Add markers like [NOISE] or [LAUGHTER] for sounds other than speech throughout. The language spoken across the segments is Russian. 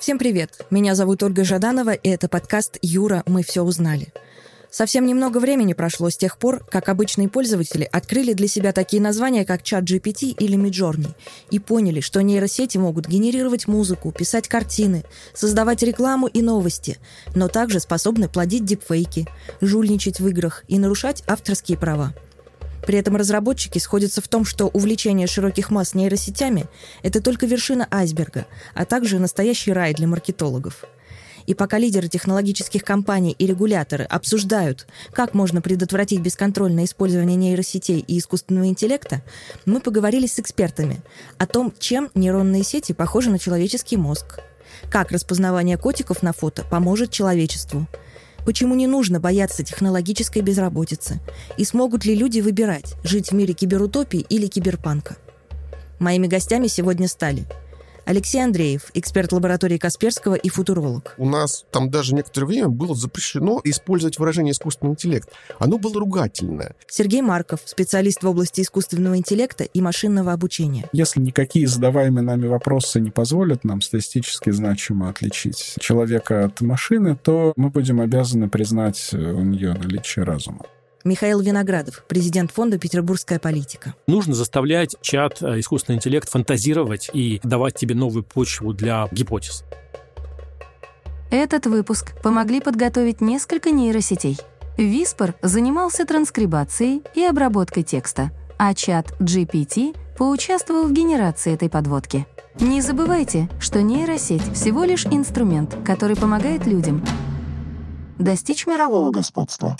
Всем привет! Меня зовут Ольга Жаданова, и это подкаст «Юра, мы все узнали». Совсем немного времени прошло с тех пор, как обычные пользователи открыли для себя такие названия, как чат GPT или Midjourney, и поняли, что нейросети могут генерировать музыку, писать картины, создавать рекламу и новости, но также способны плодить дипфейки, жульничать в играх и нарушать авторские права. При этом разработчики сходятся в том, что увлечение широких масс нейросетями – это только вершина айсберга, а также настоящий рай для маркетологов – и пока лидеры технологических компаний и регуляторы обсуждают, как можно предотвратить бесконтрольное использование нейросетей и искусственного интеллекта, мы поговорили с экспертами о том, чем нейронные сети похожи на человеческий мозг, как распознавание котиков на фото поможет человечеству, почему не нужно бояться технологической безработицы и смогут ли люди выбирать, жить в мире киберутопии или киберпанка. Моими гостями сегодня стали – Алексей Андреев, эксперт лаборатории Касперского и футуролог. У нас там даже некоторое время было запрещено использовать выражение «искусственный интеллект». Оно было ругательное. Сергей Марков, специалист в области искусственного интеллекта и машинного обучения. Если никакие задаваемые нами вопросы не позволят нам статистически значимо отличить человека от машины, то мы будем обязаны признать у нее наличие разума. Михаил Виноградов, президент фонда «Петербургская политика». Нужно заставлять чат, э, искусственный интеллект фантазировать и давать тебе новую почву для гипотез. Этот выпуск помогли подготовить несколько нейросетей. Виспор занимался транскрибацией и обработкой текста, а чат GPT поучаствовал в генерации этой подводки. Не забывайте, что нейросеть всего лишь инструмент, который помогает людям достичь мирового господства.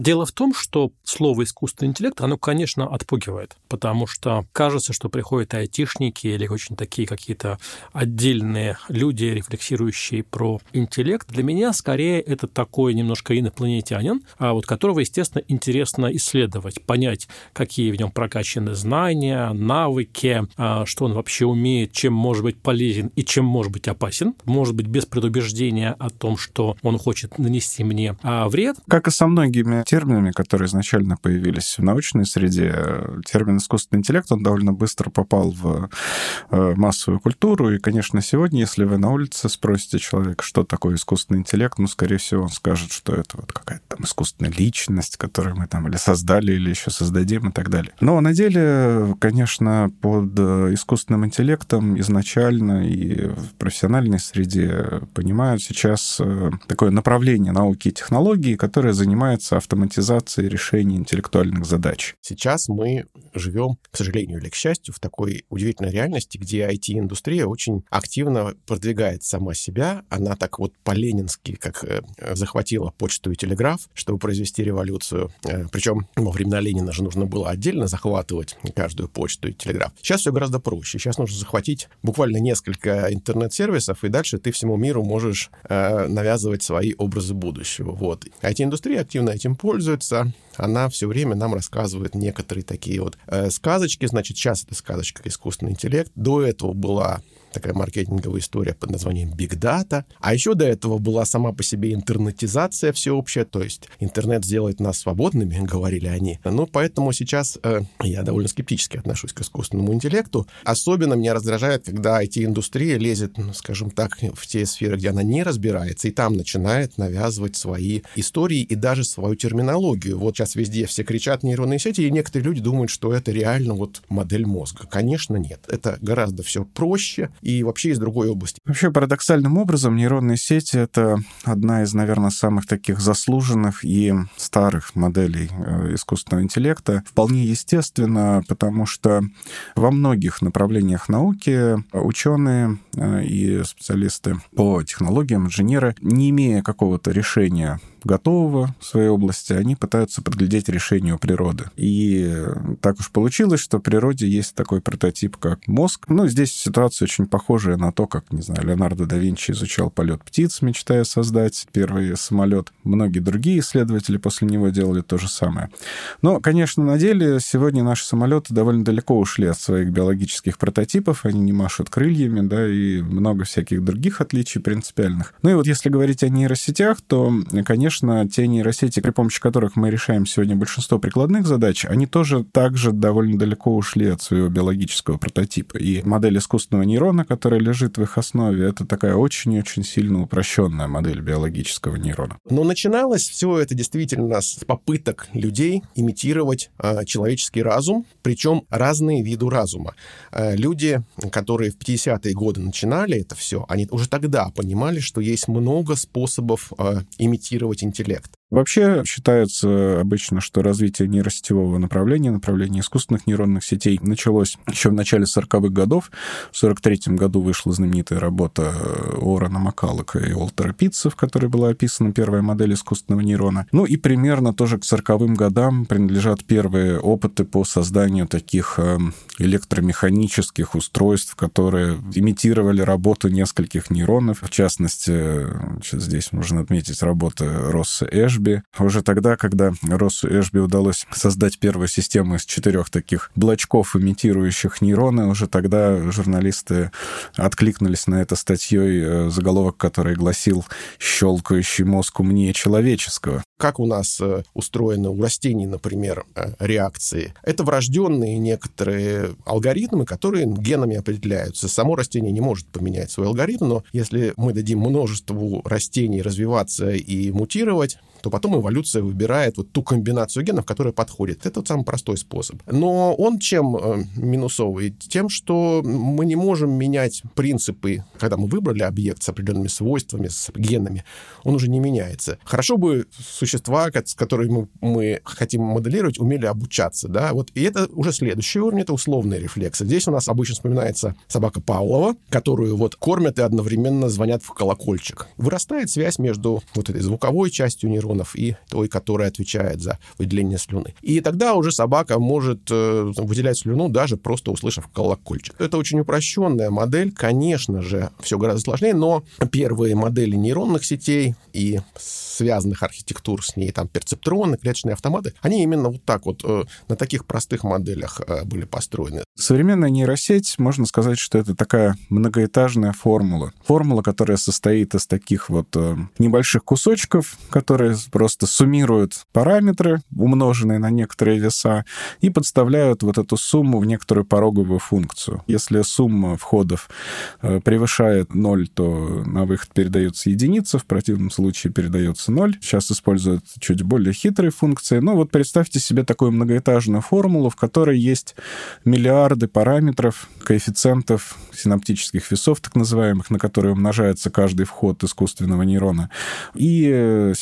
Дело в том, что слово «искусственный интеллект», оно, конечно, отпугивает, потому что кажется, что приходят айтишники или очень такие какие-то отдельные люди, рефлексирующие про интеллект. Для меня, скорее, это такой немножко инопланетянин, а вот которого, естественно, интересно исследовать, понять, какие в нем прокачаны знания, навыки, а, что он вообще умеет, чем может быть полезен и чем может быть опасен. Может быть, без предубеждения о том, что он хочет нанести мне а, вред. Как и со многими терминами, которые изначально появились в научной среде. Термин искусственный интеллект, он довольно быстро попал в э, массовую культуру. И, конечно, сегодня, если вы на улице спросите человека, что такое искусственный интеллект, ну, скорее всего, он скажет, что это вот какая-то там искусственная личность, которую мы там или создали, или еще создадим и так далее. Но на деле, конечно, под искусственным интеллектом изначально и в профессиональной среде понимают сейчас э, такое направление науки и технологий, которое занимается автоматизации решения интеллектуальных задач. Сейчас мы живем, к сожалению или к счастью, в такой удивительной реальности, где IT-индустрия очень активно продвигает сама себя. Она так вот по-ленински, как э, захватила почту и телеграф, чтобы произвести революцию. Э, причем во времена Ленина же нужно было отдельно захватывать каждую почту и телеграф. Сейчас все гораздо проще. Сейчас нужно захватить буквально несколько интернет-сервисов, и дальше ты всему миру можешь э, навязывать свои образы будущего. Вот. IT-индустрия активно этим пользуется. Она все время нам рассказывает некоторые такие вот э, сказочки. Значит, сейчас это сказочка искусственный интеллект. До этого была такая маркетинговая история под названием Big Data. А еще до этого была сама по себе интернетизация всеобщая, то есть интернет сделает нас свободными, [LAUGHS] говорили они. Ну, поэтому сейчас э, я довольно скептически отношусь к искусственному интеллекту. Особенно меня раздражает, когда IT-индустрия лезет, ну, скажем так, в те сферы, где она не разбирается, и там начинает навязывать свои истории и даже свою терминологию. Вот сейчас везде все кричат нейронные сети, и некоторые люди думают, что это реально вот модель мозга. Конечно, нет. Это гораздо все проще, и вообще из другой области. Вообще, парадоксальным образом, нейронные сети — это одна из, наверное, самых таких заслуженных и старых моделей э, искусственного интеллекта. Вполне естественно, потому что во многих направлениях науки ученые э, и специалисты по технологиям, инженеры, не имея какого-то решения готового в своей области, они пытаются подглядеть решение у природы. И так уж получилось, что в природе есть такой прототип, как мозг. Ну, здесь ситуация очень похожая на то, как, не знаю, Леонардо да Винчи изучал полет птиц, мечтая создать первый самолет. Многие другие исследователи после него делали то же самое. Но, конечно, на деле сегодня наши самолеты довольно далеко ушли от своих биологических прототипов, они не машут крыльями, да, и много всяких других отличий принципиальных. Ну и вот если говорить о нейросетях, то, конечно, конечно, те нейросети, при помощи которых мы решаем сегодня большинство прикладных задач, они тоже также довольно далеко ушли от своего биологического прототипа. И модель искусственного нейрона, которая лежит в их основе, это такая очень-очень сильно упрощенная модель биологического нейрона. Но начиналось все это действительно с попыток людей имитировать э, человеческий разум, причем разные виды разума. Э, люди, которые в 50-е годы начинали это все, они уже тогда понимали, что есть много способов э, имитировать интеллект. Вообще считается обычно, что развитие нейросетевого направления, направления искусственных нейронных сетей началось еще в начале 40-х годов. В 43 году вышла знаменитая работа Уоррена Маккаллока и Уолтера Питца, в которой была описана первая модель искусственного нейрона. Ну и примерно тоже к 40-м годам принадлежат первые опыты по созданию таких эм, электромеханических устройств, которые имитировали работу нескольких нейронов. В частности, здесь можно отметить работы Росса Эш Эшби. Уже тогда, когда Россу Эшби удалось создать первую систему из четырех таких блочков, имитирующих нейроны, уже тогда журналисты откликнулись на это статьей, э, заголовок который гласил «Щелкающий мозг умнее человеческого». Как у нас э, устроены у растений, например, э, реакции? Это врожденные некоторые алгоритмы, которые генами определяются. Само растение не может поменять свой алгоритм, но если мы дадим множеству растений развиваться и мутировать, то потом эволюция выбирает вот ту комбинацию генов, которая подходит. Это вот самый простой способ. Но он чем э, минусовый? Тем, что мы не можем менять принципы, когда мы выбрали объект с определенными свойствами, с генами, он уже не меняется. Хорошо бы существа, с которыми мы хотим моделировать, умели обучаться, да, вот, и это уже следующий уровень, это условные рефлексы. Здесь у нас обычно вспоминается собака Павлова, которую вот кормят и одновременно звонят в колокольчик. Вырастает связь между вот этой звуковой частью нейрона нейронов и той, которая отвечает за выделение слюны. И тогда уже собака может э, выделять слюну, даже просто услышав колокольчик. Это очень упрощенная модель. Конечно же, все гораздо сложнее, но первые модели нейронных сетей и связанных архитектур с ней, там, перцептроны, клеточные автоматы, они именно вот так вот э, на таких простых моделях э, были построены. Современная нейросеть, можно сказать, что это такая многоэтажная формула. Формула, которая состоит из таких вот небольших кусочков, которые просто суммируют параметры, умноженные на некоторые веса, и подставляют вот эту сумму в некоторую пороговую функцию. Если сумма входов э, превышает 0, то на выход передается единица, в противном случае передается 0. Сейчас используют чуть более хитрые функции. Но вот представьте себе такую многоэтажную формулу, в которой есть миллиарды параметров, коэффициентов синаптических весов, так называемых, на которые умножается каждый вход искусственного нейрона. И э,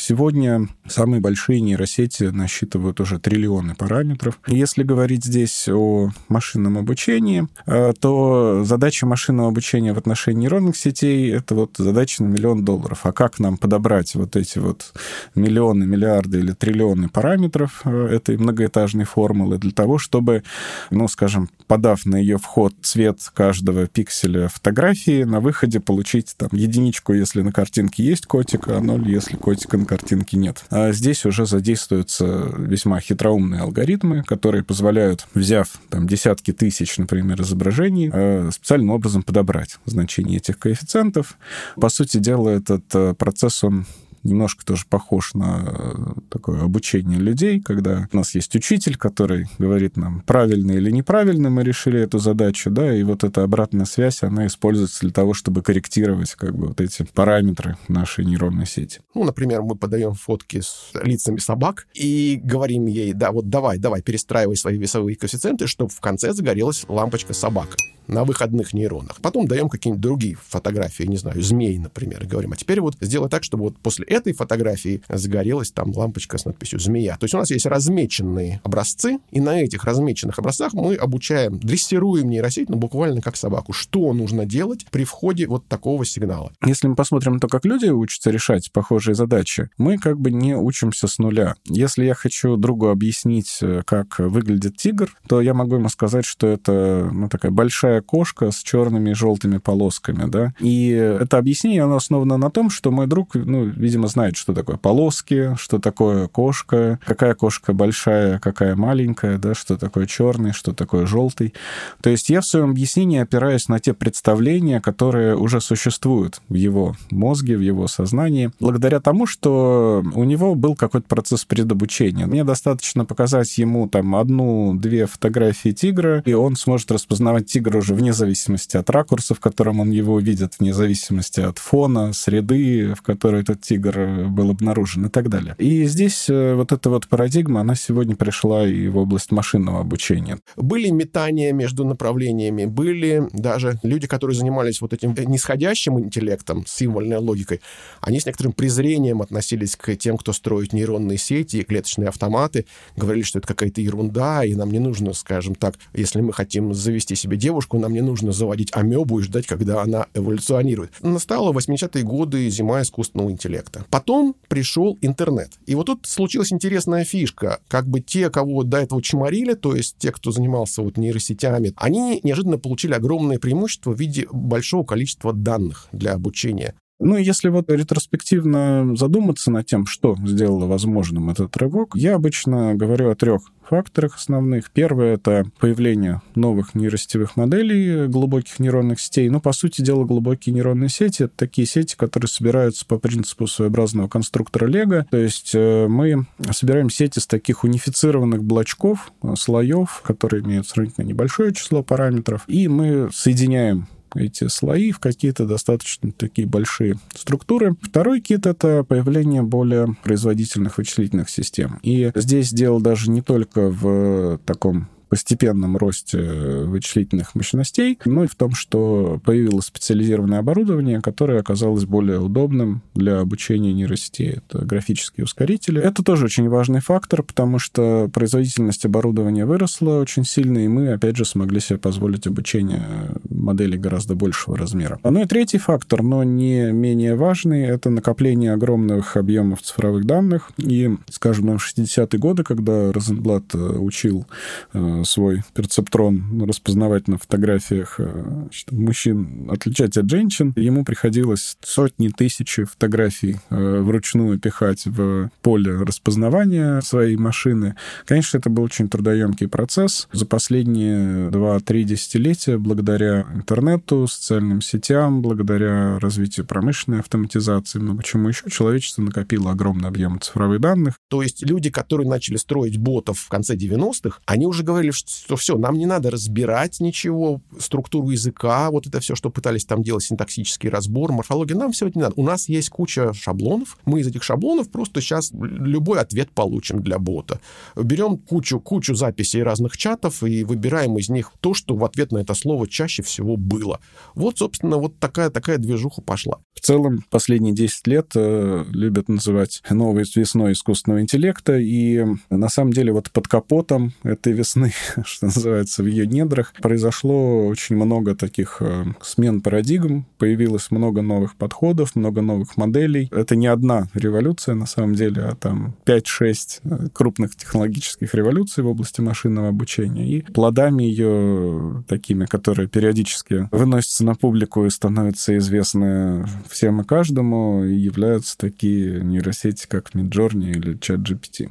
сегодня самые большие нейросети насчитывают уже триллионы параметров. Если говорить здесь о машинном обучении, э, то задача машинного обучения в отношении нейронных сетей — это вот задача на миллион долларов. А как нам подобрать вот эти вот миллионы, миллиарды или триллионы параметров э, этой многоэтажной формулы для того, чтобы, ну, скажем, подав на ее вход цвет каждого пикселя фотографии, на выходе получить там единичку, если на картинке есть котик, а ноль, если котика на картинке нет. А здесь уже задействуются весьма хитроумные алгоритмы, которые позволяют, взяв там десятки тысяч, например, изображений, э, специальным образом подобрать значение этих коэффициентов. По сути дела, этот э, процесс, он немножко тоже похож на э, такое обучение людей, когда у нас есть учитель, который говорит нам, правильно или неправильно мы решили эту задачу, да, и вот эта обратная связь, она используется для того, чтобы корректировать как бы вот эти параметры нашей нейронной сети. Ну, например, мы подаем фотки с лицами собак и говорим ей, да, вот давай, давай, перестраивай свои весовые коэффициенты, чтобы в конце загорелась лампочка собака на выходных нейронах. Потом даем какие-нибудь другие фотографии, не знаю, змей, например, и говорим, а теперь вот сделай так, чтобы вот после этой фотографии загорелась там лампочка с надписью «Змея». То есть у нас есть размеченные образцы, и на этих размеченных образцах мы обучаем, дрессируем нейросеть, ну, буквально как собаку. Что нужно делать при входе вот такого сигнала? Если мы посмотрим на то, как люди учатся решать похожие задачи, мы как бы не учимся с нуля. Если я хочу другу объяснить, э, как выглядит тигр, то я могу ему сказать, что это ну, такая большая большая кошка с черными и желтыми полосками, да. И это объяснение, оно основано на том, что мой друг, ну, видимо, знает, что такое полоски, что такое кошка, какая кошка большая, какая маленькая, да, что такое черный, что такое желтый. То есть я в своем объяснении опираюсь на те представления, которые уже существуют в его мозге, в его сознании, благодаря тому, что у него был какой-то процесс предобучения. Мне достаточно показать ему там одну-две фотографии тигра, и он сможет распознавать тигра уже вне зависимости от ракурса, в котором он его видит, вне зависимости от фона, среды, в которой этот тигр был обнаружен и так далее. И здесь э, вот эта вот парадигма, она сегодня пришла и в область машинного обучения. Были метания между направлениями, были даже люди, которые занимались вот этим нисходящим интеллектом, символьной логикой, они с некоторым презрением относились к тем, кто строит нейронные сети и клеточные автоматы, говорили, что это какая-то ерунда, и нам не нужно, скажем так, если мы хотим завести себе девушку, нам не нужно заводить амебу и ждать, когда она эволюционирует. Настало 80-е годы зима искусственного интеллекта. Потом пришел интернет. И вот тут случилась интересная фишка. Как бы те, кого до этого чморили, то есть те, кто занимался вот нейросетями, они неожиданно получили огромное преимущество в виде большого количества данных для обучения. Ну, если вот ретроспективно задуматься над тем, что сделало возможным этот рывок, я обычно говорю о трех факторах основных. Первое — это появление новых нейросетевых моделей глубоких нейронных сетей. Ну, по сути дела, глубокие нейронные сети — это такие сети, которые собираются по принципу своеобразного конструктора Лего. То есть э, мы собираем сети из таких унифицированных блочков, слоев, которые имеют сравнительно небольшое число параметров, и мы соединяем эти слои в какие-то достаточно такие большие структуры. Второй кит — это появление более производительных вычислительных систем. И здесь дело даже не только в таком постепенном росте вычислительных мощностей, но и в том, что появилось специализированное оборудование, которое оказалось более удобным для обучения нейросетей. Это графические ускорители. Это тоже очень важный фактор, потому что производительность оборудования выросла очень сильно, и мы, опять же, смогли себе позволить обучение моделей гораздо большего размера. Ну и третий фактор, но не менее важный, это накопление огромных объемов цифровых данных. И, скажем, в 60-е годы, когда Розенблат э, учил э, свой перцептрон распознавать на фотографиях э, значит, мужчин, отличать от женщин. Ему приходилось сотни тысяч фотографий э, вручную пихать в поле распознавания своей машины. Конечно, это был очень трудоемкий процесс. За последние 2-3 десятилетия, благодаря интернету, социальным сетям, благодаря развитию промышленной автоматизации, много чему еще, человечество накопило огромный объем цифровых данных. То есть люди, которые начали строить ботов в конце 90-х, они уже говорили говорили, что все, нам не надо разбирать ничего, структуру языка, вот это все, что пытались там делать, синтаксический разбор, морфология, нам все это не надо. У нас есть куча шаблонов, мы из этих шаблонов просто сейчас любой ответ получим для бота. Берем кучу, кучу записей разных чатов и выбираем из них то, что в ответ на это слово чаще всего было. Вот, собственно, вот такая, такая движуха пошла. В целом, последние 10 лет э, любят называть новой весной искусственного интеллекта, и на самом деле вот под капотом этой весны [LAUGHS] что называется, в ее недрах, произошло очень много таких э, смен парадигм, появилось много новых подходов, много новых моделей. Это не одна революция, на самом деле, а там 5-6 э, крупных технологических революций в области машинного обучения. И плодами ее такими, которые периодически выносятся на публику и становятся известны всем и каждому, являются такие нейросети, как Midjourney или ChatGPT.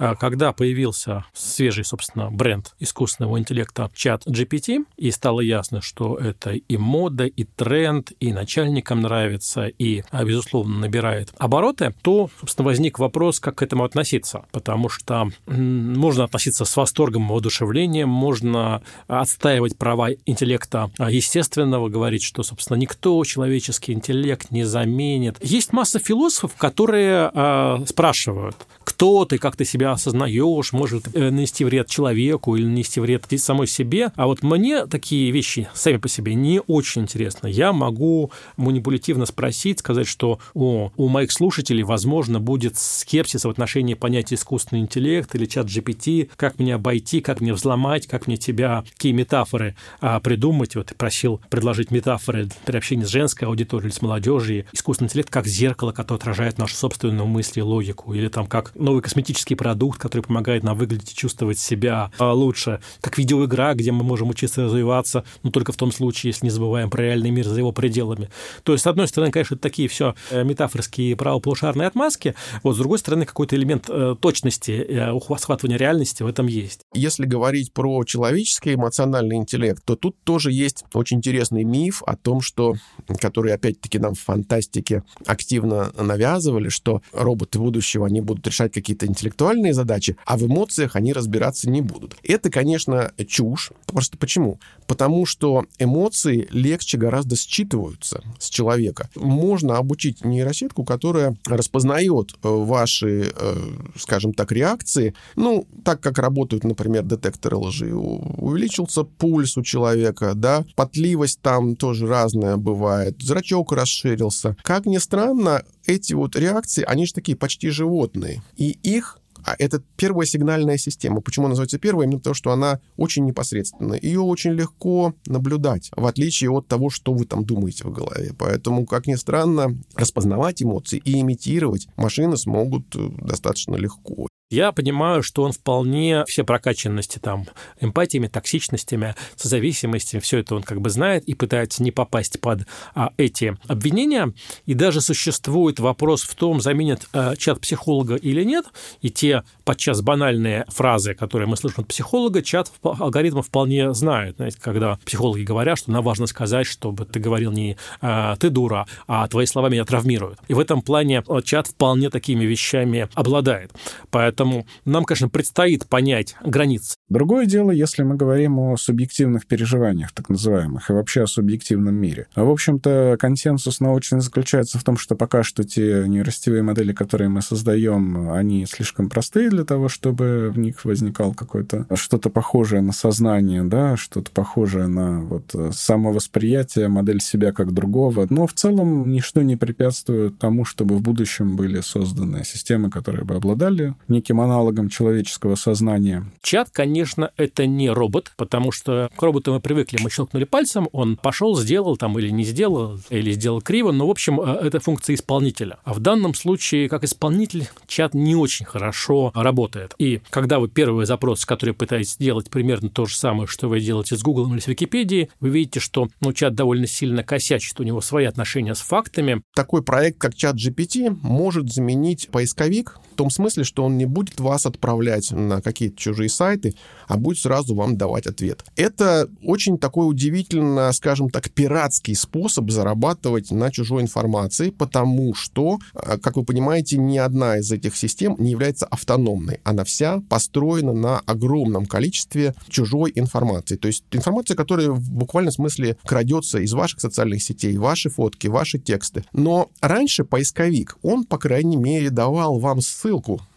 А когда появился свежий, собственно, бренд искусственного интеллекта чат GPT, и стало ясно, что это и мода, и тренд, и начальникам нравится, и, а, безусловно, набирает обороты, то, собственно, возник вопрос, как к этому относиться. Потому что можно относиться с восторгом, воодушевлением, можно отстаивать права интеллекта а, естественного, говорить, что, собственно, никто человеческий интеллект не заменит. Есть масса философов, которые э, спрашивают, кто ты, как ты себя осознаешь, может э, нанести вред человеку или нанести вред самой себе. А вот мне такие вещи сами по себе не очень интересны. Я могу манипулятивно спросить, сказать, что о, у моих слушателей, возможно, будет скепсис в отношении понятия искусственный интеллект или чат GPT, как мне обойти, как мне взломать, как мне тебя, какие метафоры а, придумать. Вот просил предложить метафоры при общении с женской аудиторией с молодежью. Искусственный интеллект как зеркало, которое отражает нашу собственную мысль и логику. Или там как новый косметический продукт продукт, который помогает нам выглядеть и чувствовать себя а, лучше, как видеоигра, где мы можем учиться развиваться, но только в том случае, если не забываем про реальный мир за его пределами. То есть, с одной стороны, конечно, это такие все э, метафорские правополушарные отмазки, вот с другой стороны, какой-то элемент э, точности, э, схватывания реальности в этом есть. Если говорить про человеческий эмоциональный интеллект, то тут тоже есть очень интересный миф о том, что, который опять-таки нам в фантастике активно навязывали, что роботы будущего, они будут решать какие-то интеллектуальные задачи, а в эмоциях они разбираться не будут. Это, конечно, чушь. Просто почему? Потому что эмоции легче гораздо считываются с человека. Можно обучить нейросетку, которая распознает э, ваши, э, скажем так, реакции, ну, так как работают, например, детекторы лжи. Увеличился пульс у человека, да, потливость там тоже разная бывает, зрачок расширился. Как ни странно, эти вот реакции, они же такие почти животные. И их а это первая сигнальная система. Почему она называется первой? Именно потому, что она очень непосредственная. Ее очень легко наблюдать, в отличие от того, что вы там думаете в голове. Поэтому, как ни странно, распознавать эмоции и имитировать машины смогут э, достаточно легко я понимаю, что он вполне все прокачанности там, эмпатиями, токсичностями, созависимостями, все это он как бы знает и пытается не попасть под а, эти обвинения. И даже существует вопрос в том, заменят а, чат психолога или нет, и те подчас банальные фразы, которые мы слышим от психолога, чат алгоритмов вполне знают. Знаете, когда психологи говорят, что нам важно сказать, чтобы ты говорил не а, «ты дура», а «твои слова меня травмируют». И в этом плане чат вполне такими вещами обладает. Поэтому Поэтому нам, конечно, предстоит понять границы. Другое дело, если мы говорим о субъективных переживаниях, так называемых, и вообще о субъективном мире. А, в общем-то, консенсус научный заключается в том, что пока что те нейросетевые модели, которые мы создаем, они слишком простые для того, чтобы в них возникал какое-то что-то похожее на сознание, да, что-то похожее на вот самовосприятие, модель себя как другого. Но в целом ничто не препятствует тому, чтобы в будущем были созданы системы, которые бы обладали неким аналогом человеческого сознания. Чат, конечно, это не робот, потому что к роботу мы привыкли, мы щелкнули пальцем, он пошел, сделал там или не сделал, или сделал криво, но, в общем, э, это функция исполнителя. А в данном случае, как исполнитель, чат не очень хорошо работает. И когда вы первый запрос, который пытаетесь сделать примерно то же самое, что вы делаете с Google или с Википедией, вы видите, что ну, чат довольно сильно косячит, у него свои отношения с фактами. Такой проект, как чат GPT, может заменить поисковик том смысле, что он не будет вас отправлять на какие-то чужие сайты, а будет сразу вам давать ответ. Это очень такой удивительно, скажем так, пиратский способ зарабатывать на чужой информации, потому что, а, как вы понимаете, ни одна из этих систем не является автономной. Она вся построена на огромном количестве чужой информации. То есть информация, которая в буквальном смысле крадется из ваших социальных сетей, ваши фотки, ваши тексты. Но раньше поисковик, он, по крайней мере, давал вам ссылку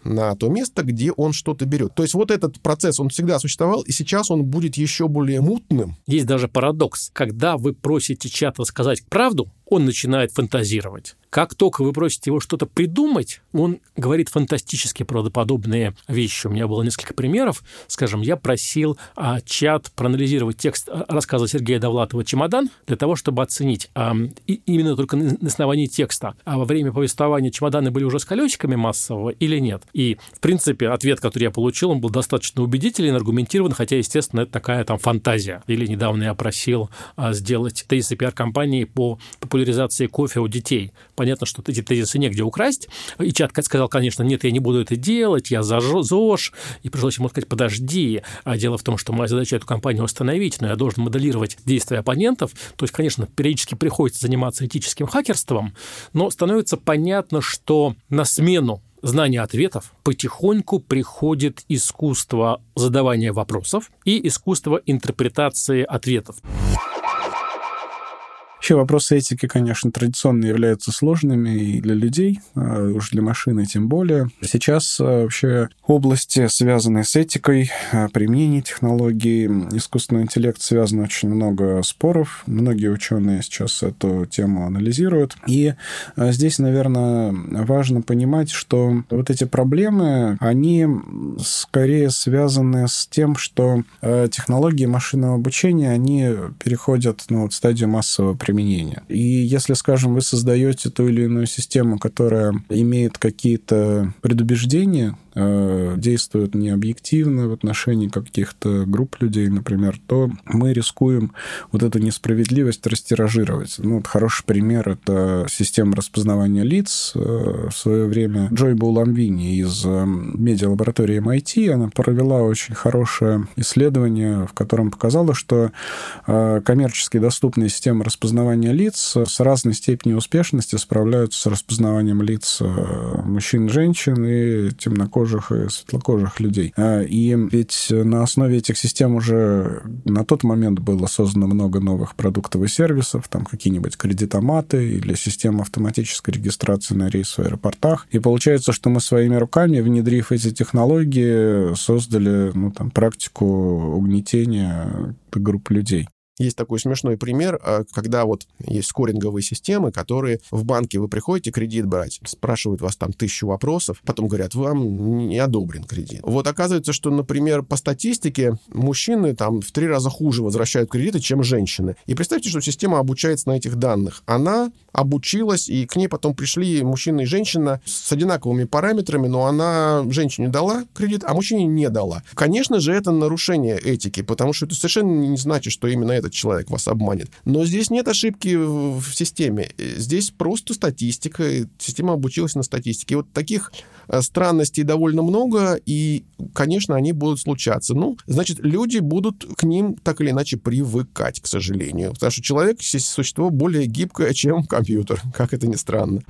на то место, где он что-то берет. То есть вот этот процесс, он всегда существовал, и сейчас он будет еще более мутным. Есть даже парадокс. Когда вы просите чат рассказать правду, он начинает фантазировать. Как только вы просите его что-то придумать, он говорит фантастически правдоподобные вещи. У меня было несколько примеров. Скажем, я просил а, чат проанализировать текст а, рассказа Сергея Довлатова «Чемодан» для того, чтобы оценить а, и, именно только на, основании текста, а во время повествования чемоданы были уже с колесиками массового или нет. И, в принципе, ответ, который я получил, он был достаточно убедителен, аргументирован, хотя, естественно, это такая там фантазия. Или недавно я просил а, сделать тезисы пиар-компании по популяризации кофе у детей понятно, что эти тезисы негде украсть. И чат сказал, конечно, нет, я не буду это делать, я за ЗОЖ. И пришлось ему сказать, подожди. А дело в том, что моя задача эту компанию остановить, но я должен моделировать действия оппонентов. То есть, конечно, периодически приходится заниматься этическим хакерством, но становится понятно, что на смену знания ответов потихоньку приходит искусство задавания вопросов и искусство интерпретации ответов. Вообще вопросы этики, конечно, традиционно являются сложными и для людей, а уж для машины тем более. Сейчас а, вообще области, связанные с этикой, а, применение технологий, искусственного интеллекта, связано очень много споров. Многие ученые сейчас эту тему анализируют. И а, здесь, наверное, важно понимать, что вот эти проблемы, они скорее связаны с тем, что технологии машинного обучения, они переходят ну, вот, в стадию массового применения применения. И если, скажем, вы создаете ту или иную систему, которая имеет какие-то предубеждения, э, действует необъективно в отношении каких-то групп людей, например, то мы рискуем вот эту несправедливость растиражировать. Ну, вот хороший пример — это система распознавания лиц. Э, в свое время Джой Буламвини из э, медиалаборатории MIT, она провела очень хорошее исследование, в котором показала, что коммерчески доступные системы распознавания лиц с разной степенью успешности справляются с распознаванием лиц мужчин, женщин и темнокожих и светлокожих людей. И ведь на основе этих систем уже на тот момент было создано много новых продуктов и сервисов, там какие-нибудь кредитоматы или система автоматической регистрации на рейс в аэропортах. И получается, что мы своими руками, внедрив эти технологии, создали ну, там, практику угнетения групп людей. Есть такой смешной пример, а, когда вот есть скоринговые системы, которые в банке вы приходите кредит брать, спрашивают вас там тысячу вопросов, потом говорят, вам не одобрен кредит. Вот оказывается, что, например, по статистике мужчины там в три раза хуже возвращают кредиты, чем женщины. И представьте, что система обучается на этих данных. Она обучилась, и к ней потом пришли мужчина и женщина с одинаковыми параметрами, но она женщине дала кредит, а мужчине не дала. Конечно же, это нарушение этики, потому что это совершенно не значит, что именно этот человек вас обманет. Но здесь нет ошибки в системе. Здесь просто статистика. Система обучилась на статистике. И вот таких э, странностей довольно много, и, конечно, они будут случаться. Ну, значит, люди будут к ним так или иначе привыкать, к сожалению. Потому что человек — существо более гибкое, чем компьютер, [LAUGHS] как это ни странно.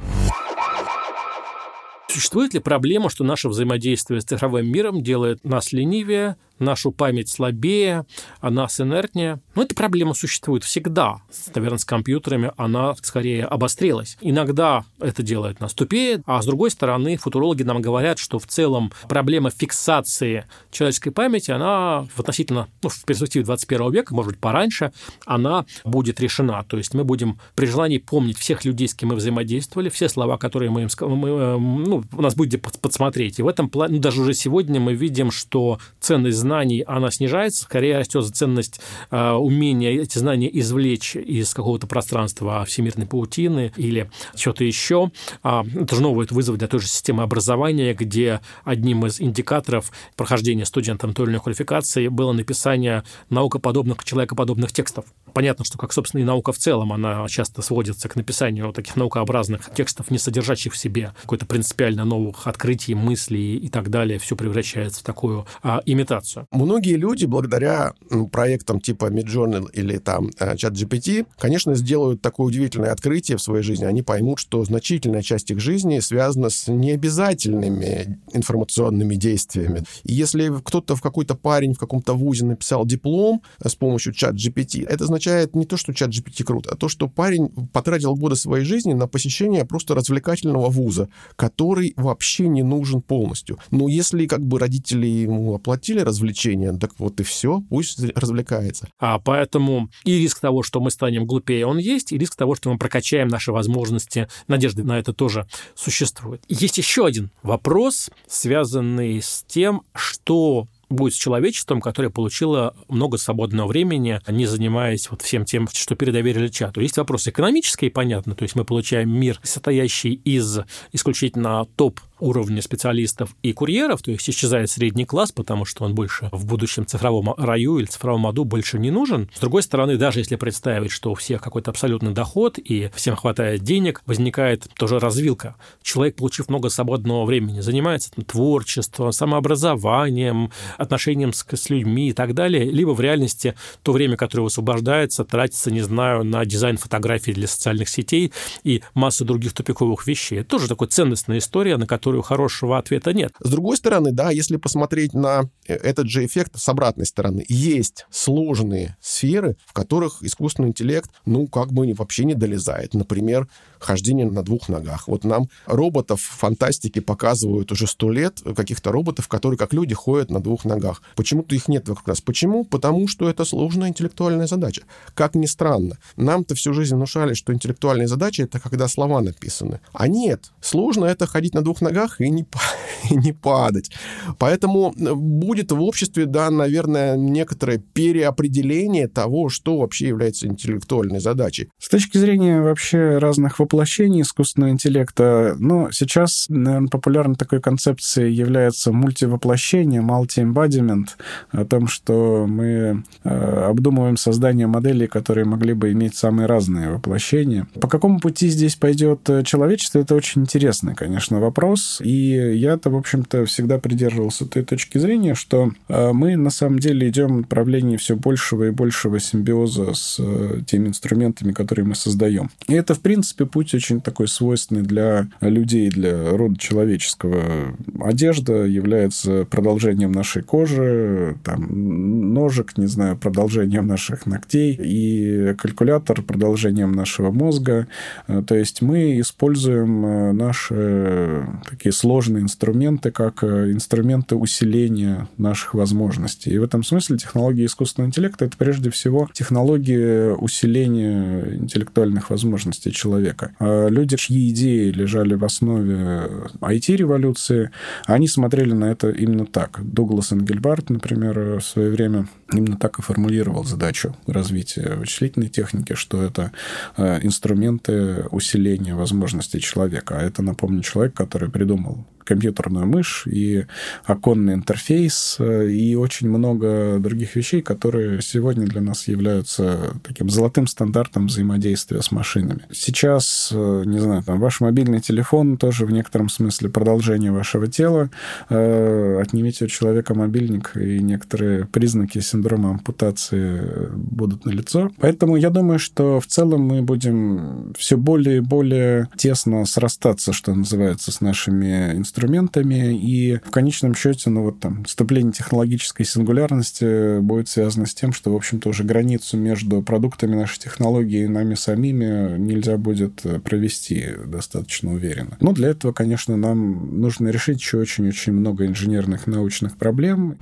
Существует ли проблема, что наше взаимодействие с цифровым миром делает нас ленивее, нашу память слабее, а нас инертнее. Но эта проблема существует всегда. Наверное, с компьютерами она скорее обострилась. Иногда это делает нас тупее, а с другой стороны, футурологи нам говорят, что в целом проблема фиксации человеческой памяти, она в относительно, ну, в перспективе 21 века, может быть, пораньше, она будет решена. То есть мы будем при желании помнить всех людей, с кем мы взаимодействовали, все слова, которые мы им мы, э, ну, у нас будет подсмотреть. И в этом плане, ну, даже уже сегодня мы видим, что ценность знаний, она снижается, скорее растет ценность э, умения эти знания извлечь из какого-то пространства всемирной паутины или что-то еще. А, это же новый вызов для той же системы образования, где одним из индикаторов прохождения студентам той или иной квалификации было написание наукоподобных, человекоподобных текстов. Понятно, что, как, собственно, и наука в целом, она часто сводится к написанию таких наукообразных текстов, не содержащих в себе какой-то принципиально новых открытий, мыслей и так далее. Все превращается в такую а, имитацию информацию. Многие люди благодаря проектам типа Midjourney или там ChatGPT, э, конечно, сделают такое удивительное открытие в своей жизни. Они поймут, что значительная часть их жизни связана с необязательными информационными действиями. И если кто-то в какой-то парень в каком-то вузе написал диплом э, с помощью ChatGPT, это означает не то, что ChatGPT крут, а то, что парень потратил годы своей жизни на посещение просто развлекательного вуза, который вообще не нужен полностью. Но если как бы родители ему оплатили развлекательный развлечения. Так вот и все, пусть развлекается. А поэтому и риск того, что мы станем глупее, он есть, и риск того, что мы прокачаем наши возможности. Надежды на это тоже существует. Есть еще один вопрос, связанный с тем, что будет с человечеством, которое получило много свободного времени, не занимаясь вот всем тем, что передоверили чату. Есть вопрос экономический, понятно, то есть мы получаем мир, состоящий из исключительно топ уровня специалистов и курьеров, то есть исчезает средний класс, потому что он больше в будущем цифровом раю или цифровом аду больше не нужен. С другой стороны, даже если представить, что у всех какой-то абсолютный доход и всем хватает денег, возникает тоже развилка. Человек, получив много свободного времени, занимается творчеством, самообразованием, отношением с, с людьми и так далее, либо в реальности то время, которое высвобождается, тратится, не знаю, на дизайн фотографий для социальных сетей и массу других тупиковых вещей. Это тоже такая ценностная история, на которую которую хорошего ответа нет. С другой стороны, да, если посмотреть на э, этот же эффект с обратной стороны, есть сложные сферы, в которых искусственный интеллект, ну, как бы вообще не долезает. Например, хождение на двух ногах. Вот нам роботов фантастики показывают уже сто лет, каких-то роботов, которые как люди ходят на двух ногах. Почему-то их нет вокруг нас. Почему? Потому что это сложная интеллектуальная задача. Как ни странно, нам-то всю жизнь внушали, что интеллектуальные задачи — это когда слова написаны. А нет, сложно это ходить на двух ногах, и не, [LAUGHS] и не падать. Поэтому будет в обществе, да, наверное, некоторое переопределение того, что вообще является интеллектуальной задачей. С точки зрения вообще разных воплощений искусственного интеллекта, ну, сейчас, наверное, популярной такой концепцией является мультивоплощение, multi-embodiment, о том, что мы э, обдумываем создание моделей, которые могли бы иметь самые разные воплощения. По какому пути здесь пойдет человечество, это очень интересный, конечно, вопрос. И я-то, в общем-то, всегда придерживался той точки зрения, что э, мы на самом деле идем в направлении все большего и большего симбиоза с э, теми инструментами, которые мы создаем. И это, в принципе, путь очень такой свойственный для людей, для рода человеческого. Одежда является продолжением нашей кожи, там, ножик, не знаю, продолжением наших ногтей, и калькулятор продолжением нашего мозга. Э, то есть мы используем наши такие сложные инструменты как инструменты усиления наших возможностей. И в этом смысле технологии искусственного интеллекта — это прежде всего технологии усиления интеллектуальных возможностей человека. А люди, чьи идеи лежали в основе IT-революции, они смотрели на это именно так. Дуглас Энгельбарт, например, в свое время именно так и формулировал задачу развития вычислительной техники, что это э, инструменты усиления возможностей человека. А это, напомню, человек, который придумал компьютерную мышь и оконный интерфейс э, и очень много других вещей, которые сегодня для нас являются таким золотым стандартом взаимодействия с машинами. Сейчас, э, не знаю, там ваш мобильный телефон тоже в некотором смысле продолжение вашего тела. Э, отнимите у человека мобильник, и некоторые признаки синдрома ампутации будут налицо. Поэтому я думаю, что в целом мы будем все более и более тесно срастаться, что называется, с нашими инструментами, и в конечном счете, ну вот там, вступление технологической сингулярности будет связано с тем, что, в общем-то, уже границу между продуктами нашей технологии и нами самими нельзя будет провести достаточно уверенно. Но для этого, конечно, нам нужно решить еще очень-очень много инженерных научных проблем.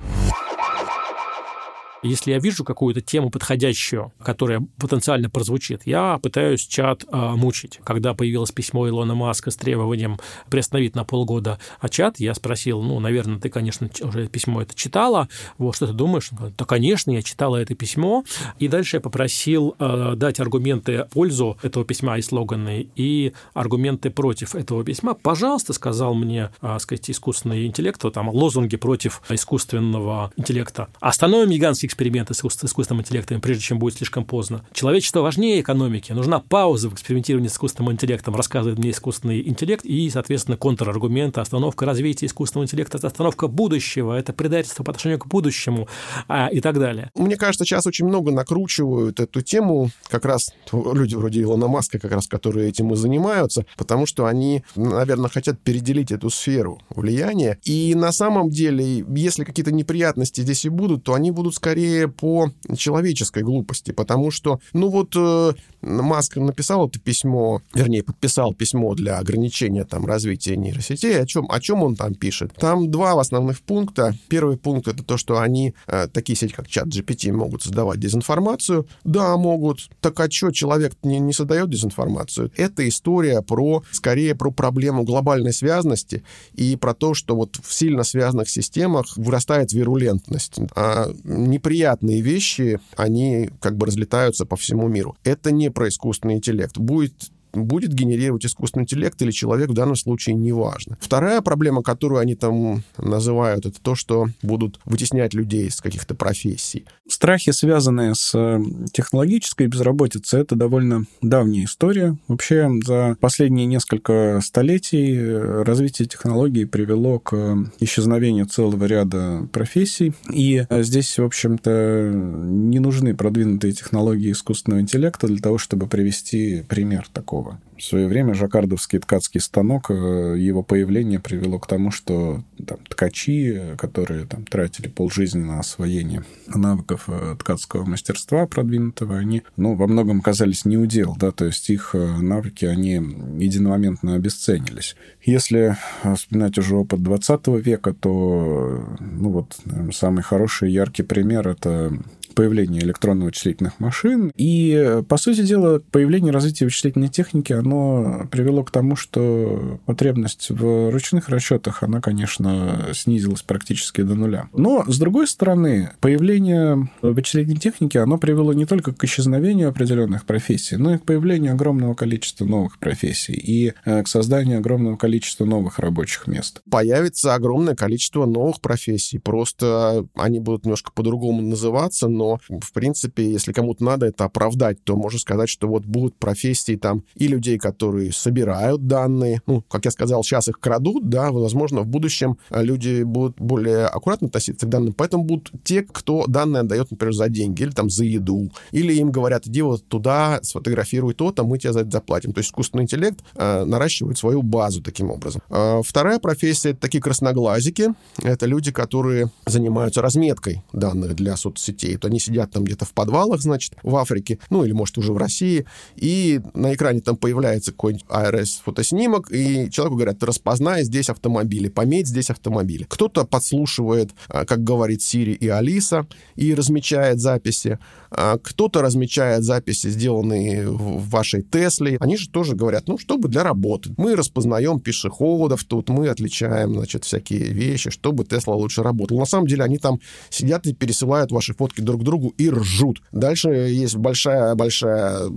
Если я вижу какую-то тему подходящую, которая потенциально прозвучит, я пытаюсь чат э, мучить. Когда появилось письмо Илона Маска с требованием приостановить на полгода а чат, я спросил, ну, наверное, ты, конечно, уже письмо это читала, вот что ты думаешь? Да, конечно, я читала это письмо. И дальше я попросил э, дать аргументы в пользу этого письма и слоганы, и аргументы против этого письма. Пожалуйста, сказал мне, э, сказать, искусственный интеллект, там, лозунги против искусственного интеллекта. Остановим гигантский эксперименты с искусственным интеллектом, прежде чем будет слишком поздно. Человечество важнее экономики. Нужна пауза в экспериментировании с искусственным интеллектом, рассказывает мне искусственный интеллект, и, соответственно, контраргументы, остановка развития искусственного интеллекта, это остановка будущего, это предательство по отношению к будущему а, и так далее. Мне кажется, сейчас очень много накручивают эту тему, как раз люди вроде Илона Маска, как раз, которые этим и занимаются, потому что они, наверное, хотят переделить эту сферу влияния. И на самом деле, если какие-то неприятности здесь и будут, то они будут скорее скорее по человеческой глупости, потому что, ну вот, э, Маск написал это письмо, вернее, подписал письмо для ограничения там развития нейросетей. О чем, о чем он там пишет? Там два основных пункта. Первый пункт — это то, что они, э, такие сети, как чат GPT, могут создавать дезинформацию. Да, могут. Так а что, человек не, не создает дезинформацию? Это история про, скорее, про проблему глобальной связанности и про то, что вот в сильно связанных системах вырастает вирулентность. А неприятные вещи, они как бы разлетаются по всему миру. Это не про искусственный интеллект. Будет будет генерировать искусственный интеллект или человек в данном случае неважно. Вторая проблема, которую они там называют, это то, что будут вытеснять людей из каких-то профессий. Страхи, связанные с э, технологической безработицей, это довольно давняя история. Вообще за последние несколько столетий э, развитие технологий привело к исчезновению целого ряда профессий. И э, здесь, в общем-то, не нужны продвинутые технологии искусственного интеллекта для того, чтобы привести пример такого другого. В свое время жаккардовский ткацкий станок, э, его появление привело к тому, что там, ткачи, которые там, тратили полжизни на освоение навыков э, ткацкого мастерства продвинутого, они ну, во многом оказались неудел, да, то есть их э, навыки, они единомоментно обесценились. Если вспоминать уже опыт 20 века, то ну, вот, наверное, самый хороший яркий пример — это появления электронно-вычислительных машин. И, по сути дела, появление развития вычислительной техники, оно привело к тому, что потребность в ручных расчетах, она, конечно, снизилась практически до нуля. Но, с другой стороны, появление вычислительной техники, оно привело не только к исчезновению определенных профессий, но и к появлению огромного количества новых профессий и э, к созданию огромного количества новых рабочих мест. Появится огромное количество новых профессий. Просто они будут немножко по-другому называться, но, в принципе, если кому-то надо это оправдать, то можно сказать, что вот будут профессии там и людей, которые собирают данные. Ну, как я сказал, сейчас их крадут, да, возможно, в будущем люди будут более аккуратно относиться к данным, поэтому будут те, кто данные отдает, например, за деньги или там за еду, или им говорят, иди вот туда, сфотографируй то-то, мы тебе за это заплатим. То есть искусственный интеллект э, наращивает свою базу таким образом. Э, вторая профессия — это такие красноглазики. Это люди, которые занимаются разметкой данных для соцсетей. То они сидят там где-то в подвалах, значит, в Африке, ну или, может, уже в России, и на экране там появляется какой-нибудь ARS-фотоснимок, и человеку говорят, распознай здесь автомобили, пометь здесь автомобили. Кто-то подслушивает, э, как говорит Сири и Алиса, и размечает записи. А кто-то размечает записи, сделанные в вашей Тесле. Они же тоже говорят, ну, чтобы для работы. Мы распознаем пешеходов тут, мы отличаем, значит, всякие вещи, чтобы Тесла лучше работала. На самом деле они там сидят и пересылают ваши фотки друг другу и ржут. Дальше есть большая-большая,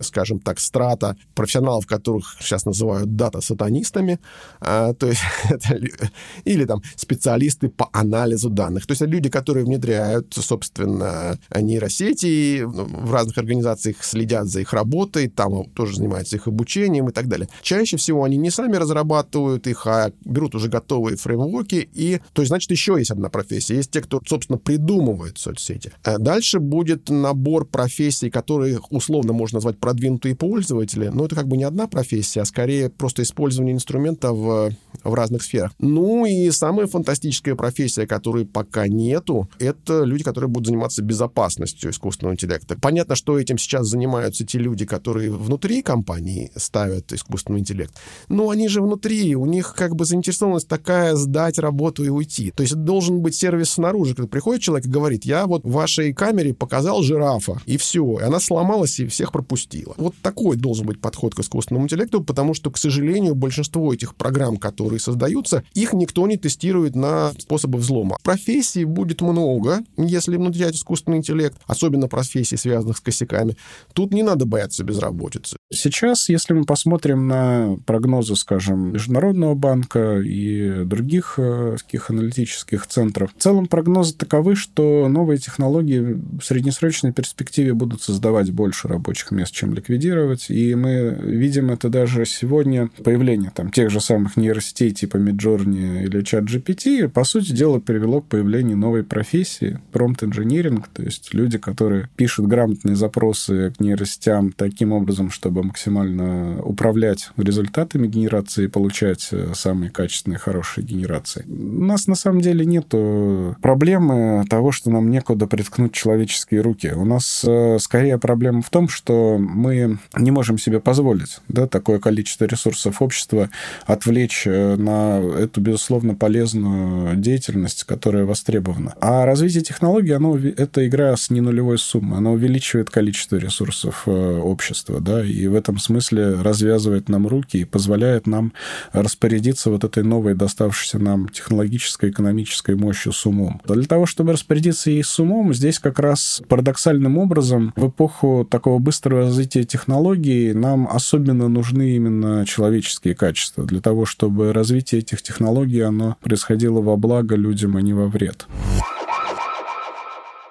скажем так, страта профессионалов, которых сейчас называют дата-сатанистами, а, то есть [LAUGHS] это, или там специалисты по анализу данных. То есть это люди, которые внедряют, собственно, нейросети, дети в разных организациях следят за их работой, там тоже занимаются их обучением и так далее. Чаще всего они не сами разрабатывают их, а берут уже готовые фреймворки, и, то есть, значит, еще есть одна профессия. Есть те, кто, собственно, придумывает соцсети. А дальше будет набор профессий, которые условно можно назвать продвинутые пользователи, но это как бы не одна профессия, а скорее просто использование инструмента в, в разных сферах. Ну и самая фантастическая профессия, которой пока нету, это люди, которые будут заниматься безопасностью искусственного интеллекта. Понятно, что этим сейчас занимаются те люди, которые внутри компании ставят искусственный интеллект. Но они же внутри, у них как бы заинтересованность такая сдать работу и уйти. То есть должен быть сервис снаружи, когда приходит человек и говорит, я вот в вашей камере показал жирафа, и все. И она сломалась и всех пропустила. Вот такой должен быть подход к искусственному интеллекту, потому что, к сожалению, большинство этих программ, которые создаются, их никто не тестирует на способы взлома. Профессий будет много, если внедрять искусственный интеллект, особенно профессий, связанных с косяками, тут не надо бояться безработицы. Сейчас, если мы посмотрим на прогнозы, скажем, Международного банка и других э, таких аналитических центров, в целом прогнозы таковы, что новые технологии в среднесрочной перспективе будут создавать больше рабочих мест, чем ликвидировать. И мы видим это даже сегодня, появление там тех же самых нейросетей типа Midjourney или ChatGPT, по сути дела, привело к появлению новой профессии, промпт-инжиниринг, то есть люди, которые пишут грамотные запросы к нейросетям таким образом, чтобы максимально управлять результатами генерации и получать э, самые качественные, хорошие генерации. У нас на самом деле нет проблемы того, что нам некуда приткнуть человеческие руки. У нас э, скорее проблема в том, что мы не можем себе позволить да, такое количество ресурсов общества отвлечь э, на эту, безусловно, полезную деятельность, которая востребована. А развитие технологий, оно, это игра с ненулевой сумма, она увеличивает количество ресурсов э, общества, да, и в этом смысле развязывает нам руки и позволяет нам распорядиться вот этой новой доставшейся нам технологической, экономической мощью с умом. Для того, чтобы распорядиться ей с умом, здесь как раз парадоксальным образом в эпоху такого быстрого развития технологий нам особенно нужны именно человеческие качества для того, чтобы развитие этих технологий, оно происходило во благо людям, а не во вред.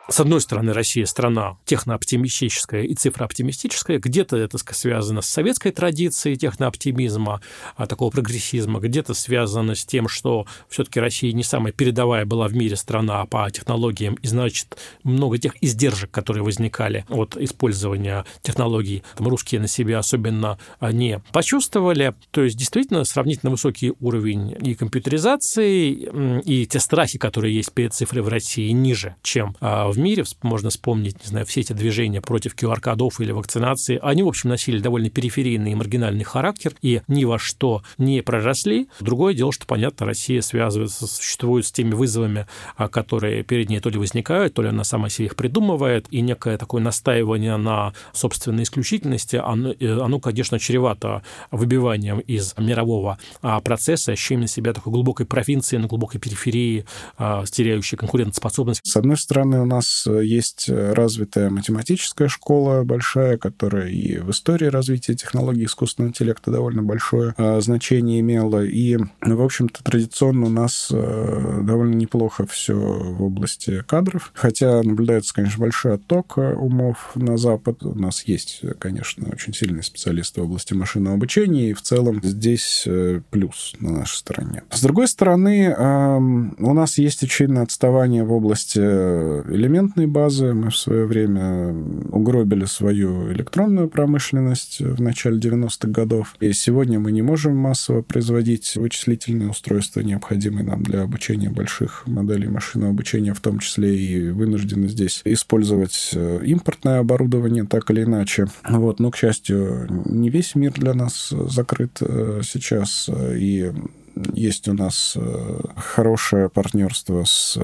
С одной стороны, Россия страна технооптимистическая и цифрооптимистическая, где-то это связано с советской традицией технооптимизма, а, такого прогрессизма, где-то связано с тем, что все-таки Россия не самая передовая была в мире страна по технологиям, и значит, много тех издержек, которые возникали от использования технологий, там, русские на себе особенно не почувствовали. То есть, действительно, сравнительно высокий уровень и компьютеризации, и те страхи, которые есть перед цифрой в России, ниже, чем а, в в мире. Можно вспомнить, не знаю, все эти движения против QR-кодов или вакцинации. Они, в общем, носили довольно периферийный и маргинальный характер и ни во что не проросли. Другое дело, что, понятно, Россия связывается, существует с теми вызовами, а, которые перед ней то ли возникают, то ли она сама себе их придумывает, и некое такое настаивание на собственной исключительности, оно, э, оно конечно, чревато выбиванием из мирового а, процесса, ощущением себя такой глубокой провинции, на глубокой периферии, а, теряющей конкурентоспособность. С одной стороны, у нас э, есть развитая математическая школа большая, которая и в истории развития технологий искусственного интеллекта довольно большое значение имела. И, в общем-то, традиционно у нас довольно неплохо все в области кадров, хотя наблюдается, конечно, большой отток умов на Запад. У нас есть, конечно, очень сильные специалисты в области машинного обучения, и в целом здесь э, плюс на нашей стороне. С другой стороны, у нас есть очевидное отставание в области элементной базы. Мы в свое время угробили свою электронную промышленность в начале 90-х годов, и сегодня мы не можем массово производить вычислительные устройства, необходимые нам для обучения больших моделей машинного обучения, в том числе и вынуждены здесь использовать э, импортное оборудование так или иначе. Вот, но, к счастью, не весь мир для нас закрыт э, сейчас, и есть у нас э, хорошее партнерство с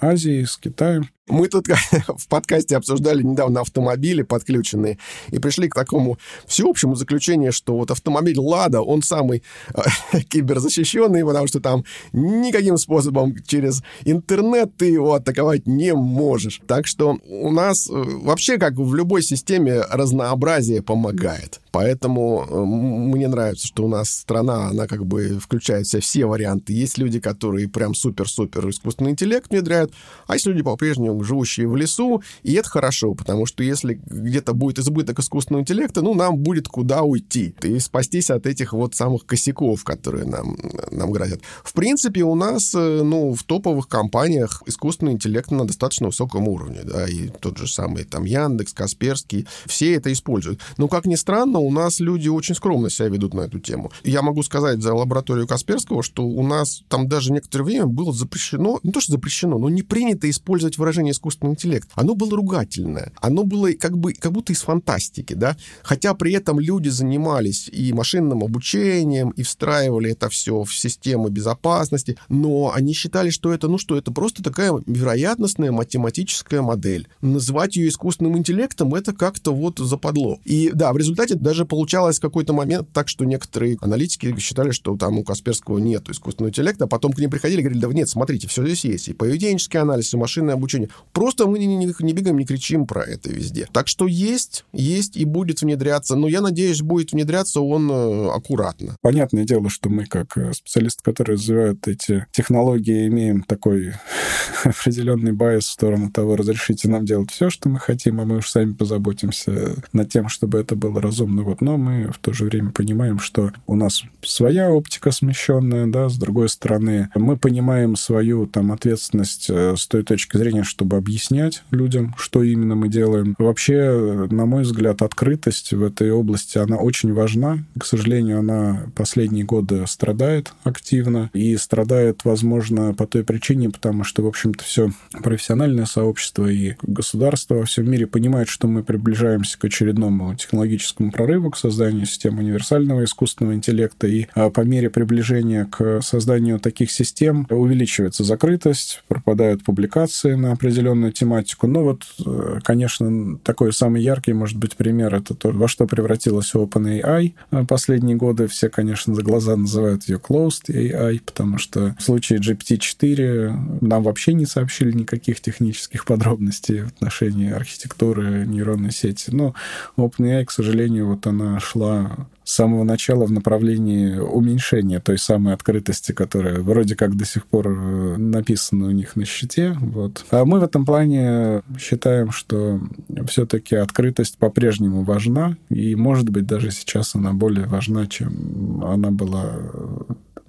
Азией, с Китаем. Мы тут [LAUGHS] в подкасте обсуждали недавно автомобили подключенные и пришли к такому всеобщему заключению, что вот автомобиль «Лада», он самый э, [LAUGHS] киберзащищенный, потому что там никаким способом через интернет ты его атаковать не можешь. Так что у нас э, вообще, как в любой системе, разнообразие помогает. Поэтому э, мне нравится, что у нас страна, она как бы включает в себя все варианты. Есть люди, которые прям супер-супер искусственный интеллект внедряют, а есть люди по-прежнему живущие в лесу, и это хорошо, потому что если где-то будет избыток искусственного интеллекта, ну, нам будет куда уйти и спастись от этих вот самых косяков, которые нам, нам грозят. В принципе, у нас, э, ну, в топовых компаниях искусственный интеллект на достаточно высоком уровне, да, и тот же самый там Яндекс, Касперский, все это используют. Но, как ни странно, у нас люди очень скромно себя ведут на эту тему. Я могу сказать за лабораторию Касперского, что у нас там даже некоторое время было запрещено, не то что запрещено, но не принято использовать выражение изобретение искусственного интеллекта, оно было ругательное. Оно было как бы как будто из фантастики, да? Хотя при этом люди занимались и машинным обучением, и встраивали это все в системы безопасности, но они считали, что это, ну что, это просто такая вероятностная математическая модель. Называть ее искусственным интеллектом это как-то вот западло. И да, в результате даже получалось какой-то момент так, что некоторые аналитики считали, что там у Касперского нет искусственного интеллекта, а потом к ним приходили и говорили, да нет, смотрите, все здесь есть. И поведенческий анализ, и машинное обучение. Просто мы не, не, не бегаем, не кричим про это везде. Так что есть, есть и будет внедряться. Но я надеюсь, будет внедряться он э, аккуратно. Понятное дело, что мы, как э, специалисты, которые развивают эти технологии, имеем такой [LAUGHS] определенный байс в сторону того, разрешите нам делать все, что мы хотим, а мы уж сами позаботимся над тем, чтобы это было разумно. Вот. Но мы в то же время понимаем, что у нас своя оптика смещенная, да, с другой стороны, мы понимаем свою там ответственность э, с той точки зрения, что чтобы объяснять людям, что именно мы делаем. Вообще, на мой взгляд, открытость в этой области, она очень важна. К сожалению, она последние годы страдает активно. И страдает, возможно, по той причине, потому что, в общем-то, все профессиональное сообщество и государство во всем мире понимают, что мы приближаемся к очередному технологическому прорыву, к созданию систем универсального искусственного интеллекта. И а, по мере приближения к созданию таких систем увеличивается закрытость, пропадают публикации на определенные определенную тематику. Ну вот, э, конечно, такой самый яркий, может быть, пример это то, во что превратилась OpenAI. Э, последние годы все, конечно, за глаза называют ее Closed AI, потому что в случае GPT-4 нам вообще не сообщили никаких технических подробностей в отношении архитектуры нейронной сети. Но OpenAI, к сожалению, вот она шла с самого начала в направлении уменьшения той самой открытости, которая вроде как до сих пор э, написана у них на щите. Вот. А мы в этом плане считаем, что все-таки открытость по-прежнему важна, и, может быть, даже сейчас она более важна, чем она была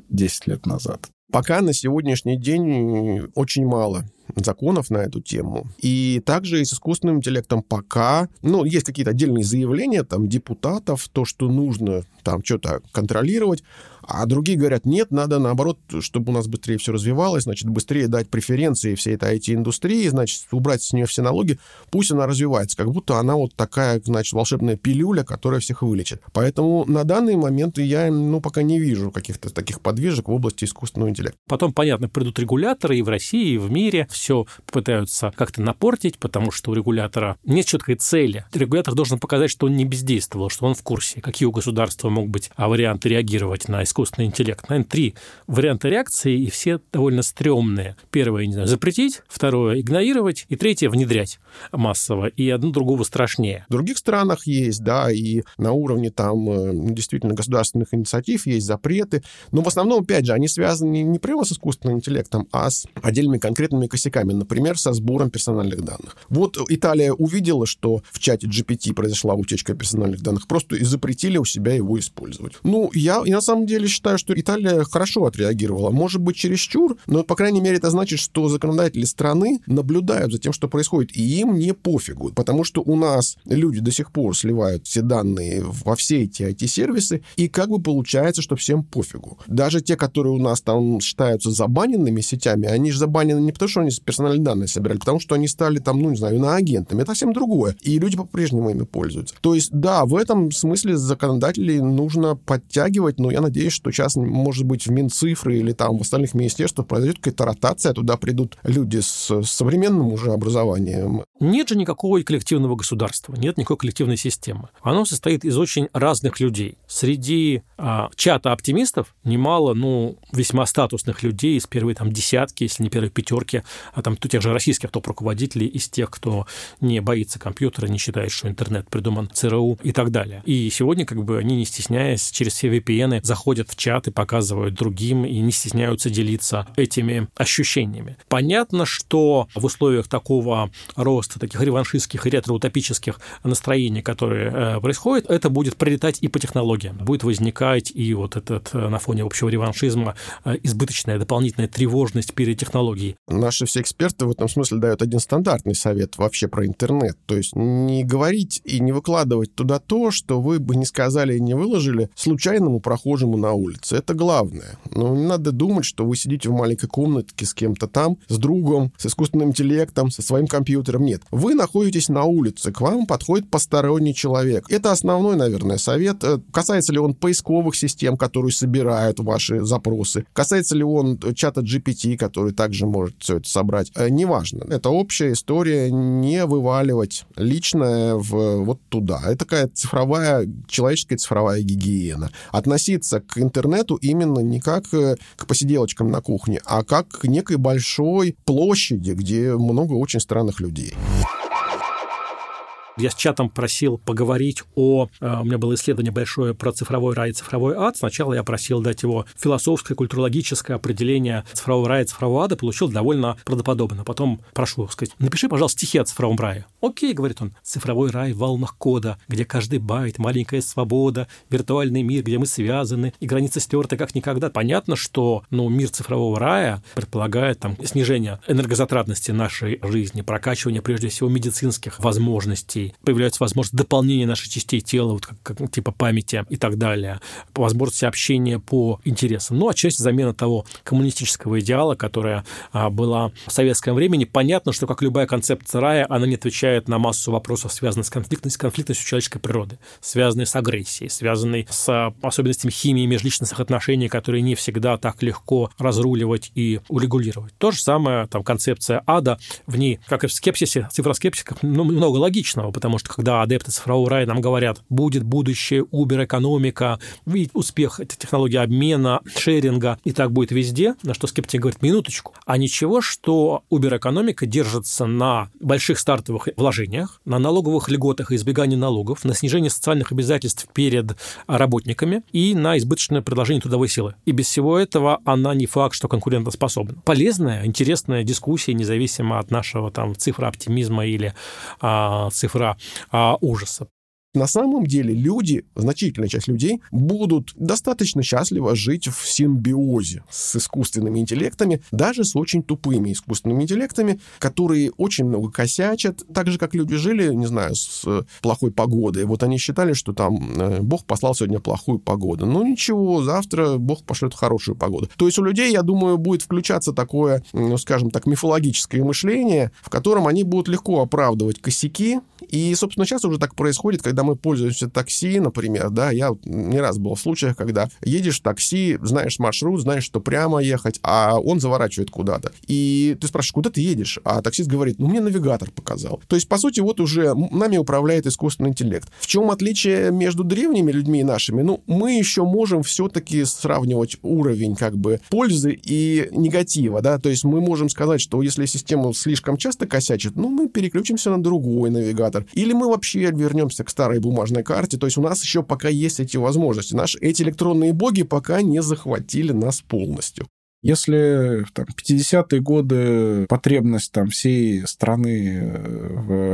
10 лет назад. Пока на сегодняшний день очень мало законов на эту тему. И также и с искусственным интеллектом пока, ну, есть какие-то отдельные заявления там депутатов, то, что нужно там что-то контролировать, а другие говорят, нет, надо наоборот, чтобы у нас быстрее все развивалось, значит, быстрее дать преференции всей этой IT-индустрии, значит, убрать с нее все налоги, пусть она развивается, как будто она вот такая, значит, волшебная пилюля, которая всех вылечит. Поэтому на данный момент я, ну, пока не вижу каких-то таких подвижек в области искусственного интеллекта. Потом, понятно, придут регуляторы и в России, и в мире, все пытаются как-то напортить, потому что у регулятора нет четкой цели. Регулятор должен показать, что он не бездействовал, что он в курсе, какие у государства могут быть варианты реагировать на искусственный искусственный интеллект. Наверное, три варианта реакции, и все довольно стрёмные. Первое, не знаю, запретить, второе, игнорировать, и третье, внедрять массово, и одно другого страшнее. В других странах есть, да, и на уровне там э, действительно государственных инициатив есть запреты, но в основном, опять же, они связаны не прямо с искусственным интеллектом, а с отдельными конкретными косяками, например, со сбором персональных данных. Вот Италия увидела, что в чате GPT произошла утечка персональных данных, просто и запретили у себя его использовать. Ну, я, я на самом деле считаю, что Италия хорошо отреагировала. Может быть, чересчур, но, по крайней мере, это значит, что законодатели страны наблюдают за тем, что происходит, и им не пофигу, потому что у нас люди до сих пор сливают все данные во все эти IT-сервисы, и как бы получается, что всем пофигу. Даже те, которые у нас там считаются забаненными сетями, они же забанены не потому, что они персональные данные собирали, потому что они стали там, ну, не знаю, на агентами. Это совсем другое. И люди по-прежнему ими пользуются. То есть, да, в этом смысле законодателей нужно подтягивать, но я надеюсь, что сейчас, может быть, в Минцифры или там в остальных министерствах произойдет какая-то ротация, туда придут люди с современным уже образованием. Нет же никакого коллективного государства, нет никакой коллективной системы. Оно состоит из очень разных людей. Среди а, чата оптимистов немало, ну, весьма статусных людей из первой там десятки, если не первой пятерки, а там тех же российских топ-руководителей, из тех, кто не боится компьютера, не считает, что интернет придуман ЦРУ и так далее. И сегодня как бы они, не стесняясь, через все VPN заходят в чат и показывают другим, и не стесняются делиться этими ощущениями. Понятно, что в условиях такого роста, таких реваншистских и ретроутопических настроений, которые э, происходят, это будет прилетать и по технологиям. Будет возникать и вот этот э, на фоне общего реваншизма э, избыточная дополнительная тревожность перед технологией. Наши все эксперты в этом смысле дают один стандартный совет вообще про интернет. То есть не говорить и не выкладывать туда то, что вы бы не сказали и не выложили случайному прохожему на улице. Это главное. Но не надо думать, что вы сидите в маленькой комнатке с кем-то там, с другом, с искусственным интеллектом, со своим компьютером. Нет. Вы находитесь на улице, к вам подходит посторонний человек. Это основной, наверное, совет. Э, касается ли он поисковых систем, которые собирают ваши запросы? Касается ли он чата GPT, который также может все это собрать? Э, неважно. Это общая история. Не вываливать личное в, вот туда. Это такая цифровая, человеческая цифровая гигиена. Относиться к интернету именно не как э, к посиделочкам на кухне, а как к некой большой площади, где много очень странных людей. Я с чатом просил поговорить о... Э, у меня было исследование большое про цифровой рай и цифровой ад. Сначала я просил дать его философское, культурологическое определение цифрового рая и цифрового ада. Получил довольно правдоподобно. Потом прошу сказать, напиши, пожалуйста, стихи о цифровом рае. Окей, говорит он, цифровой рай в волнах кода, где каждый байт, маленькая свобода, виртуальный мир, где мы связаны, и границы стерты как никогда. Понятно, что ну, мир цифрового рая предполагает там, снижение энергозатратности нашей жизни, прокачивание, прежде всего, медицинских возможностей, появляются возможности дополнения наших частей тела, вот как, как типа памяти и так далее, возможности общения по интересам. Ну, отчасти замена того коммунистического идеала, которая а, была в советском времени. Понятно, что, как любая концепция рая, она не отвечает на массу вопросов, связанных с конфликтностью, конфликтностью человеческой природы, связанной с агрессией, связанной с особенностями химии межличностных отношений, которые не всегда так легко разруливать и урегулировать. То же самое, там, концепция ада, в ней, как и в скепсисе, цифроскепсисах, ну, много логичного, потому что когда адепты цифрового рая нам говорят, будет будущее, Uber-экономика, видеть успех технологии обмена, шеринга, и так будет везде, на что скептик говорит, минуточку, а ничего, что Uber-экономика держится на больших стартовых вложениях, на налоговых льготах и избегании налогов, на снижении социальных обязательств перед работниками и на избыточное предложение трудовой силы. И без всего этого она не факт, что конкурентоспособна. Полезная, интересная дискуссия, независимо от нашего там цифра оптимизма или а, цифра а, ужаса. На самом деле люди, значительная часть людей, будут достаточно счастливо жить в симбиозе с искусственными интеллектами, даже с очень тупыми искусственными интеллектами, которые очень много косячат, так же, как люди жили, не знаю, с плохой погодой. Вот они считали, что там э, Бог послал сегодня плохую погоду. Ну ничего, завтра Бог пошлет хорошую погоду. То есть у людей, я думаю, будет включаться такое, ну, скажем так, мифологическое мышление, в котором они будут легко оправдывать косяки. И, собственно, сейчас уже так происходит, когда мы пользуемся такси, например, да, я не раз был в случаях, когда едешь в такси, знаешь маршрут, знаешь, что прямо ехать, а он заворачивает куда-то. И ты спрашиваешь, куда ты едешь? А таксист говорит, ну, мне навигатор показал. То есть, по сути, вот уже нами управляет искусственный интеллект. В чем отличие между древними людьми и нашими? Ну, мы еще можем все-таки сравнивать уровень как бы пользы и негатива, да, то есть мы можем сказать, что если система слишком часто косячит, ну, мы переключимся на другой навигатор. Или мы вообще вернемся к старой бумажной карте. То есть у нас еще пока есть эти возможности. Наши эти электронные боги пока не захватили нас полностью. Если там, 50-е годы потребность там, всей страны э,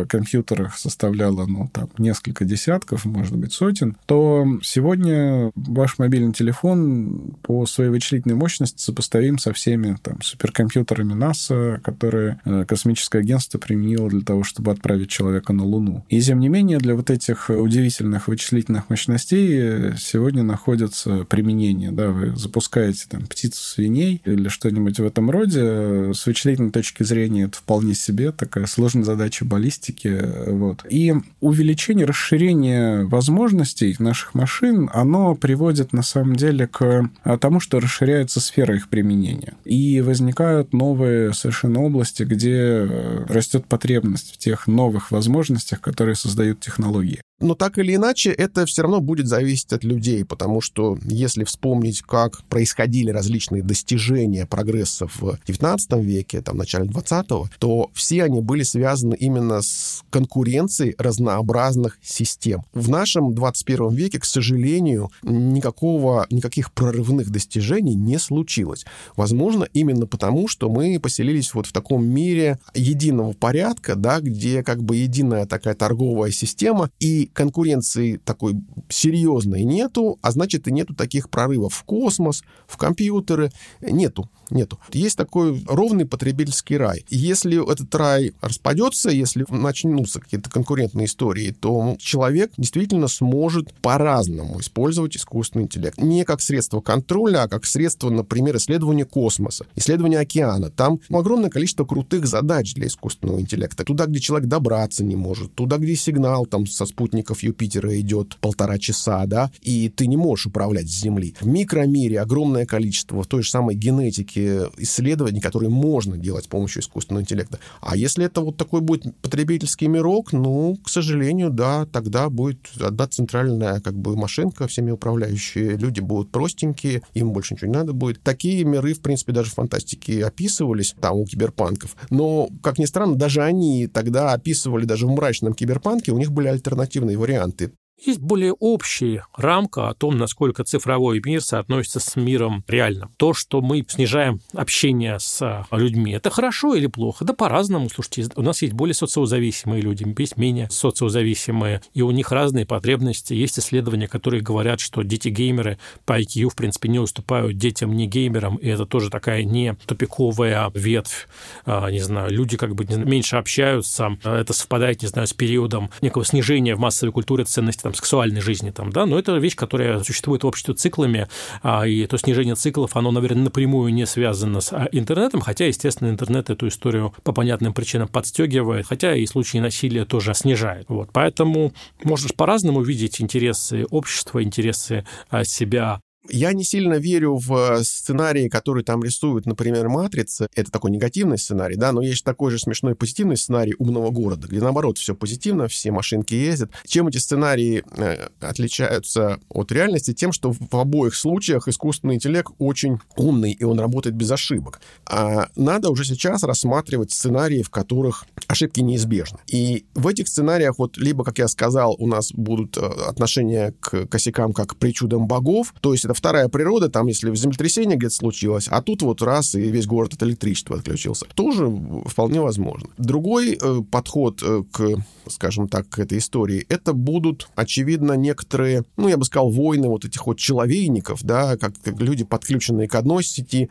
в компьютерах составляла ну, там, несколько десятков, может быть, сотен, то сегодня ваш мобильный телефон по своей вычислительной мощности сопоставим со всеми там, суперкомпьютерами НАСА, которые э, космическое агентство применило для того, чтобы отправить человека на Луну. И, тем не менее, для вот этих удивительных вычислительных мощностей сегодня находятся применения. Да, вы запускаете там, птицу свиней, или что-нибудь в этом роде. С вычислительной точки зрения это вполне себе такая сложная задача баллистики. Вот. И увеличение, расширение возможностей наших машин, оно приводит на самом деле к тому, что расширяется сфера их применения. И возникают новые совершенно области, где растет потребность в тех новых возможностях, которые создают технологии. Но так или иначе, это все равно будет зависеть от людей, потому что если вспомнить, как происходили различные достижения прогресса в XIX веке, там, в начале XX, то все они были связаны именно с конкуренцией разнообразных систем. В нашем 21 веке, к сожалению, никакого, никаких прорывных достижений не случилось. Возможно, именно потому, что мы поселились вот в таком мире единого порядка, да, где как бы единая такая торговая система, и конкуренции такой серьезной нету, а значит и нету таких прорывов в космос, в компьютеры, нету нету. Есть такой ровный потребительский рай. Если этот рай распадется, если начнутся какие-то конкурентные истории, то человек действительно сможет по-разному использовать искусственный интеллект. Не как средство контроля, а как средство, например, исследования космоса, исследования океана. Там огромное количество крутых задач для искусственного интеллекта. Туда, где человек добраться не может, туда, где сигнал там со спутников Юпитера идет полтора часа, да, и ты не можешь управлять с Земли. В микромире огромное количество в той же самой генетики исследований, которые можно делать с помощью искусственного интеллекта. А если это вот такой будет потребительский мирок, ну, к сожалению, да, тогда будет одна центральная как бы машинка, всеми управляющие люди будут простенькие, им больше ничего не надо будет. Такие миры, в принципе, даже в фантастике описывались, там, у киберпанков. Но, как ни странно, даже они тогда описывали, даже в мрачном киберпанке, у них были альтернативные варианты. Есть более общая рамка о том, насколько цифровой мир соотносится с миром реальным. То, что мы снижаем общение с людьми, это хорошо или плохо? Да по-разному. Слушайте, у нас есть более социозависимые люди, есть менее социозависимые, и у них разные потребности. Есть исследования, которые говорят, что дети-геймеры по IQ, в принципе, не уступают детям не геймерам, и это тоже такая не тупиковая ветвь. А, не знаю, люди как бы меньше общаются, это совпадает, не знаю, с периодом некого снижения в массовой культуре ценности там, сексуальной жизни, там, да, но это вещь, которая существует в обществе циклами, а, и то снижение циклов, оно, наверное, напрямую не связано с а, интернетом, хотя, естественно, интернет эту историю по понятным причинам подстегивает, хотя и случаи насилия тоже снижает. Вот. Поэтому можно по-разному видеть интересы общества, интересы а, себя я не сильно верю в сценарии, которые там рисуют, например, «Матрица». Это такой негативный сценарий, да, но есть такой же смешной позитивный сценарий «Умного города», где, наоборот, все позитивно, все машинки ездят. Чем эти сценарии э, отличаются от реальности? Тем, что в обоих случаях искусственный интеллект очень умный, и он работает без ошибок. А надо уже сейчас рассматривать сценарии, в которых ошибки неизбежны. И в этих сценариях вот либо, как я сказал, у нас будут э, отношения к косякам как к причудам богов, то есть это вторая природа, там, если землетрясение где-то случилось, а тут вот раз, и весь город от электричества отключился. Тоже вполне возможно. Другой э, подход э, к скажем так, к этой истории, это будут, очевидно, некоторые, ну, я бы сказал, войны вот этих вот человейников, да, как, как люди, подключенные к одной сети,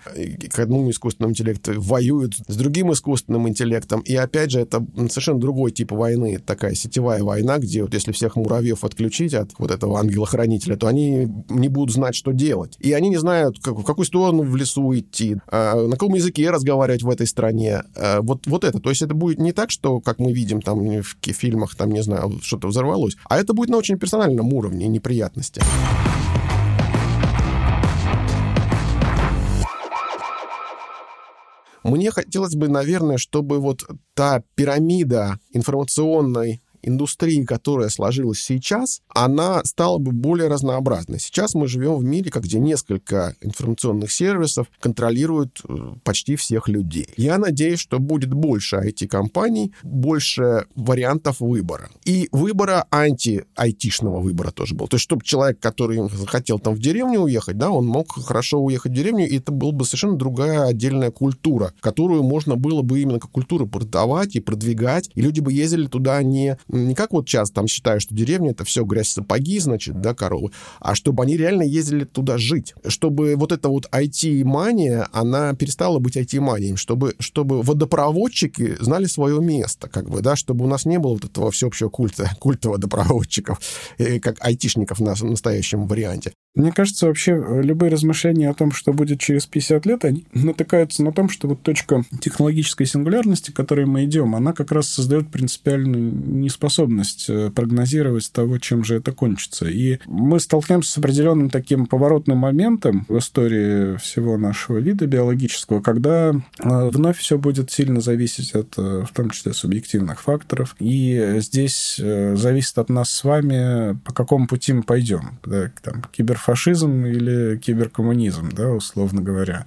к одному искусственному интеллекту, воюют с другим искусственным интеллектом. И, опять же, это совершенно другой тип войны, такая сетевая война, где вот если всех муравьев отключить от вот этого ангела-хранителя, то они не будут знать, что делать. И они не знают, как, в какую сторону в лесу идти, а, на каком языке разговаривать в этой стране. А, вот, вот это. То есть это будет не так, что, как мы видим там в фильмах, там, не знаю, что-то взорвалось, а это будет на очень персональном уровне неприятности. Мне хотелось бы, наверное, чтобы вот та пирамида информационной индустрии, которая сложилась сейчас, она стала бы более разнообразной. Сейчас мы живем в мире, где несколько информационных сервисов контролируют э, почти всех людей. Я надеюсь, что будет больше IT-компаний, больше вариантов выбора. И выбора анти-айтишного выбора тоже был. То есть, чтобы человек, который захотел там в деревню уехать, да, он мог хорошо уехать в деревню, и это была бы совершенно другая отдельная культура, которую можно было бы именно как культуру продавать и продвигать, и люди бы ездили туда не не как вот сейчас там считаю, что деревня это все грязь сапоги, значит, да, коровы, а чтобы они реально ездили туда жить, чтобы вот эта вот IT-мания, она перестала быть IT-манией, чтобы, чтобы водопроводчики знали свое место, как бы, да, чтобы у нас не было вот этого всеобщего культа, культа водопроводчиков, э, как айтишников на настоящем варианте. Мне кажется, вообще э, любые размышления о том, что будет через 50 лет, они натыкаются на том, что вот точка технологической сингулярности, к которой мы идем, она как раз создает принципиальную неспособность э, прогнозировать того, чем же это кончится. И мы столкнемся с определенным таким поворотным моментом в истории всего нашего вида биологического, когда э, вновь все будет сильно зависеть от, в том числе, субъективных факторов. И здесь зависит от нас с вами, по какому пути мы пойдем. Да, там, кибер фашизм или киберкоммунизм, да, условно говоря.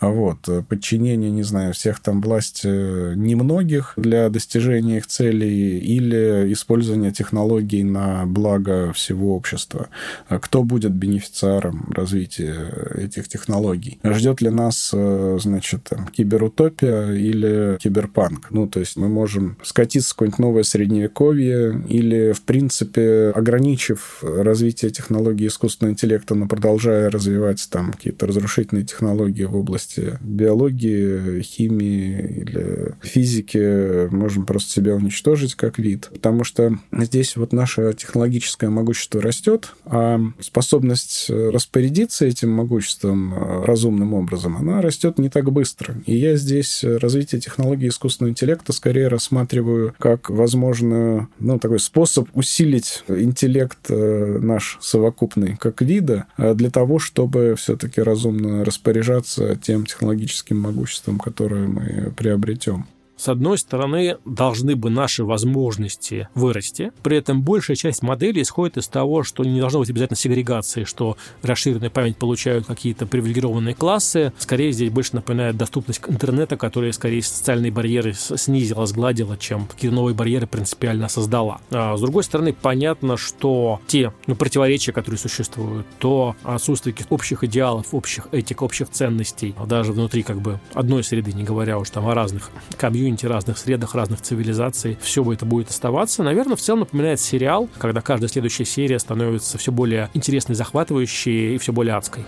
А вот подчинение, не знаю, всех там власти немногих для достижения их целей или использование технологий на благо всего общества. А кто будет бенефициаром развития этих технологий? Ждет ли нас, значит, там, киберутопия или киберпанк? Ну, то есть мы можем скатиться в какое-нибудь новое средневековье или, в принципе, ограничив развитие технологий искусственного интеллекта, интеллекта, но продолжая развивать там какие-то разрушительные технологии в области биологии, химии или физики, можем просто себя уничтожить как вид. Потому что здесь вот наше технологическое могущество растет, а способность распорядиться этим могуществом разумным образом, она растет не так быстро. И я здесь развитие технологий искусственного интеллекта скорее рассматриваю как возможную, ну, такой способ усилить интеллект э, наш совокупный как вид, вида а для того, чтобы все-таки разумно распоряжаться тем технологическим могуществом, которое мы приобретем. С одной стороны, должны бы наши возможности вырасти, при этом большая часть моделей исходит из того, что не должно быть обязательно сегрегации, что расширенную память получают какие-то привилегированные классы. Скорее, здесь больше напоминает доступность интернета, которая скорее социальные барьеры снизила, сгладила, чем какие-то новые барьеры принципиально создала. А с другой стороны, понятно, что те ну, противоречия, которые существуют, то отсутствие каких-то общих идеалов, общих этик, общих ценностей, даже внутри как бы одной среды, не говоря уж там о разных комьюнити, комьюнити, разных средах, разных цивилизаций, все это будет оставаться. Наверное, в целом напоминает сериал, когда каждая следующая серия становится все более интересной, захватывающей и все более адской.